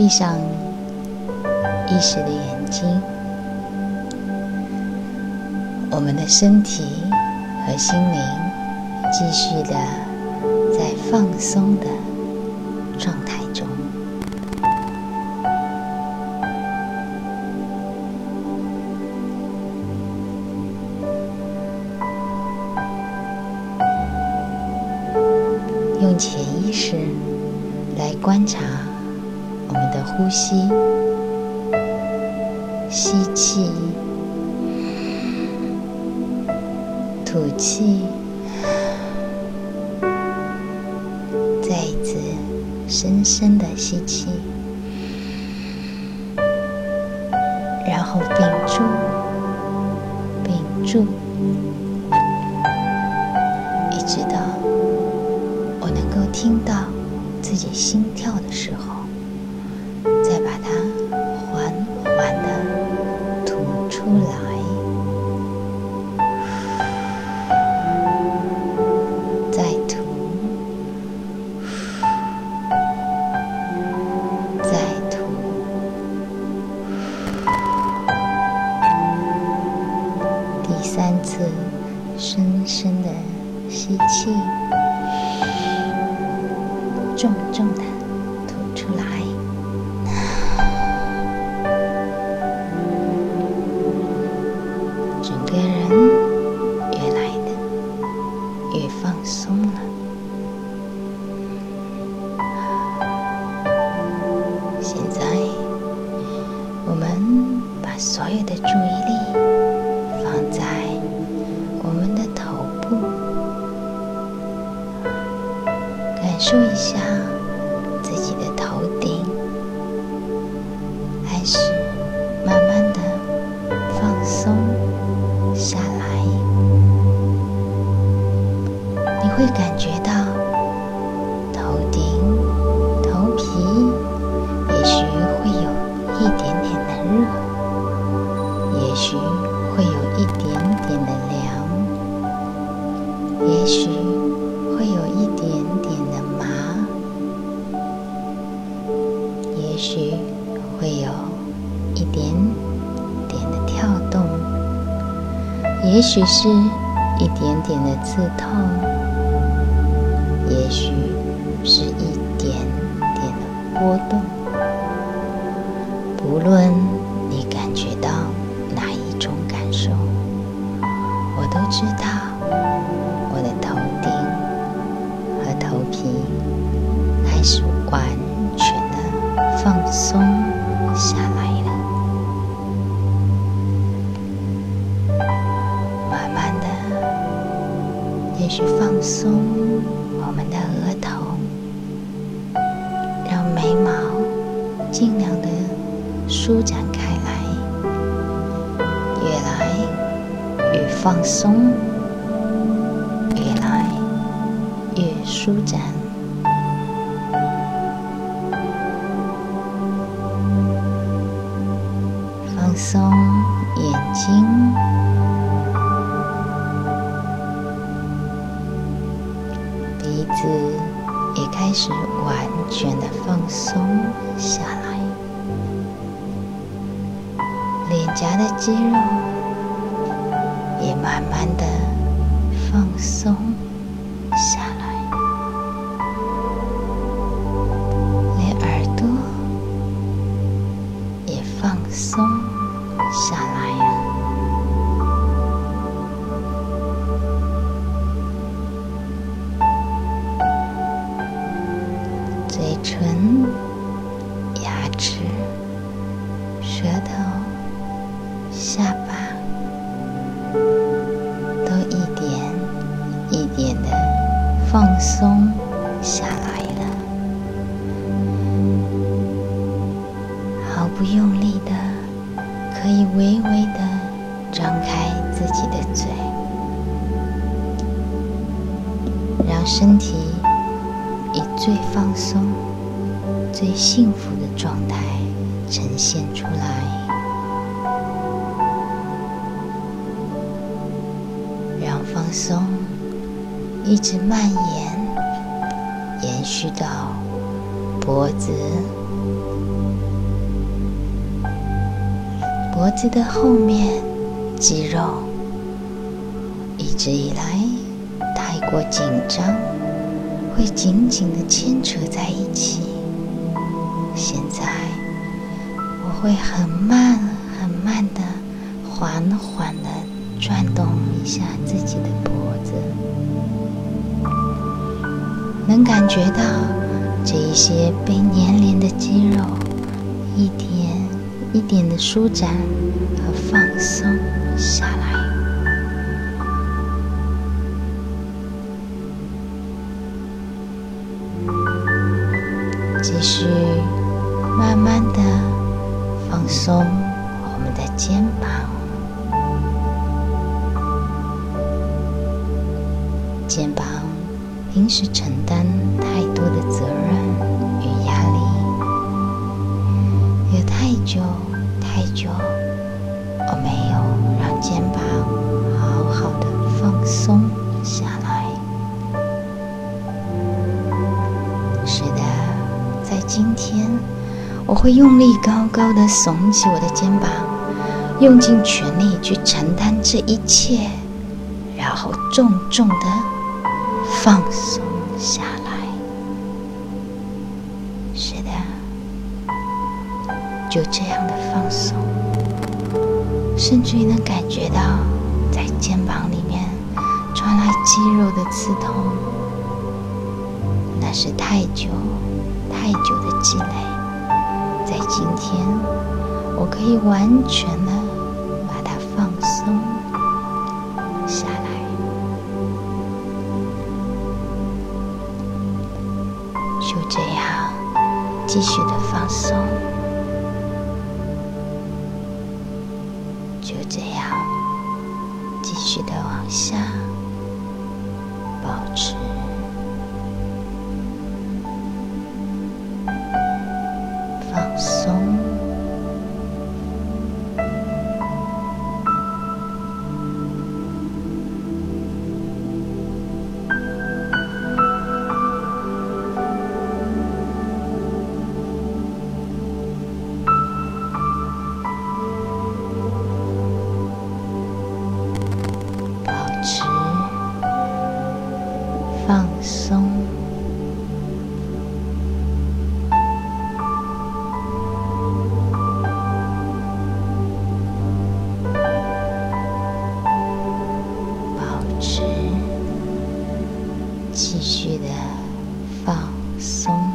闭上意识的眼睛，我们的身体和心灵继续的在放松的状态中，用潜意识来观察。我们的呼吸，吸气，吐气，再一次深深的吸气，然后屏住，屏住，一直到我能够听到自己心跳的时候。三次深深的吸气，重重的吐出来。整个人受一下自己的头顶，开始慢慢的放松下来。你会感觉到头顶、头皮也许会有一点点的热，也许会有一点点的凉，也许也许是一点点的刺痛，也许是一点点的波动。不论你感觉到哪一种感受，我都知道我的头顶和头皮开始完全的。放松下来松我们的额头，让眉毛尽量的舒展开来，越来越放松，越来越舒展。放松眼睛，子也开始完全的放松下来，脸颊的肌肉也慢慢的放松下来，连耳朵也放松。下来放松下来了，毫不用力的。可以微微的张开自己的嘴，让身体以最放松、最幸福的状态呈现出来，让放松一直蔓延，延续到脖子、脖子的后面肌肉一直以来太过紧张，会紧紧的牵扯在一起。现在我会很慢很慢的、缓缓的转动一下自己的脖子，能感觉到这一些被粘连的肌肉一点一点的舒展和放松下来，继续。慢慢的放松我们的肩膀，肩膀平时承担太多的责任与压力，有太久太久，我没有让肩膀好好的放松下来。是的，在今天。我会用力高高的耸起我的肩膀，用尽全力去承担这一切，然后重重的放松下来。是的，就这样的放松，甚至于能感觉到在肩膀里面传来肌肉的刺痛，那是太久太久的积累。在今天，我可以完全的继续的放松，就这样继续的往下保持。放松。保持继续的放松。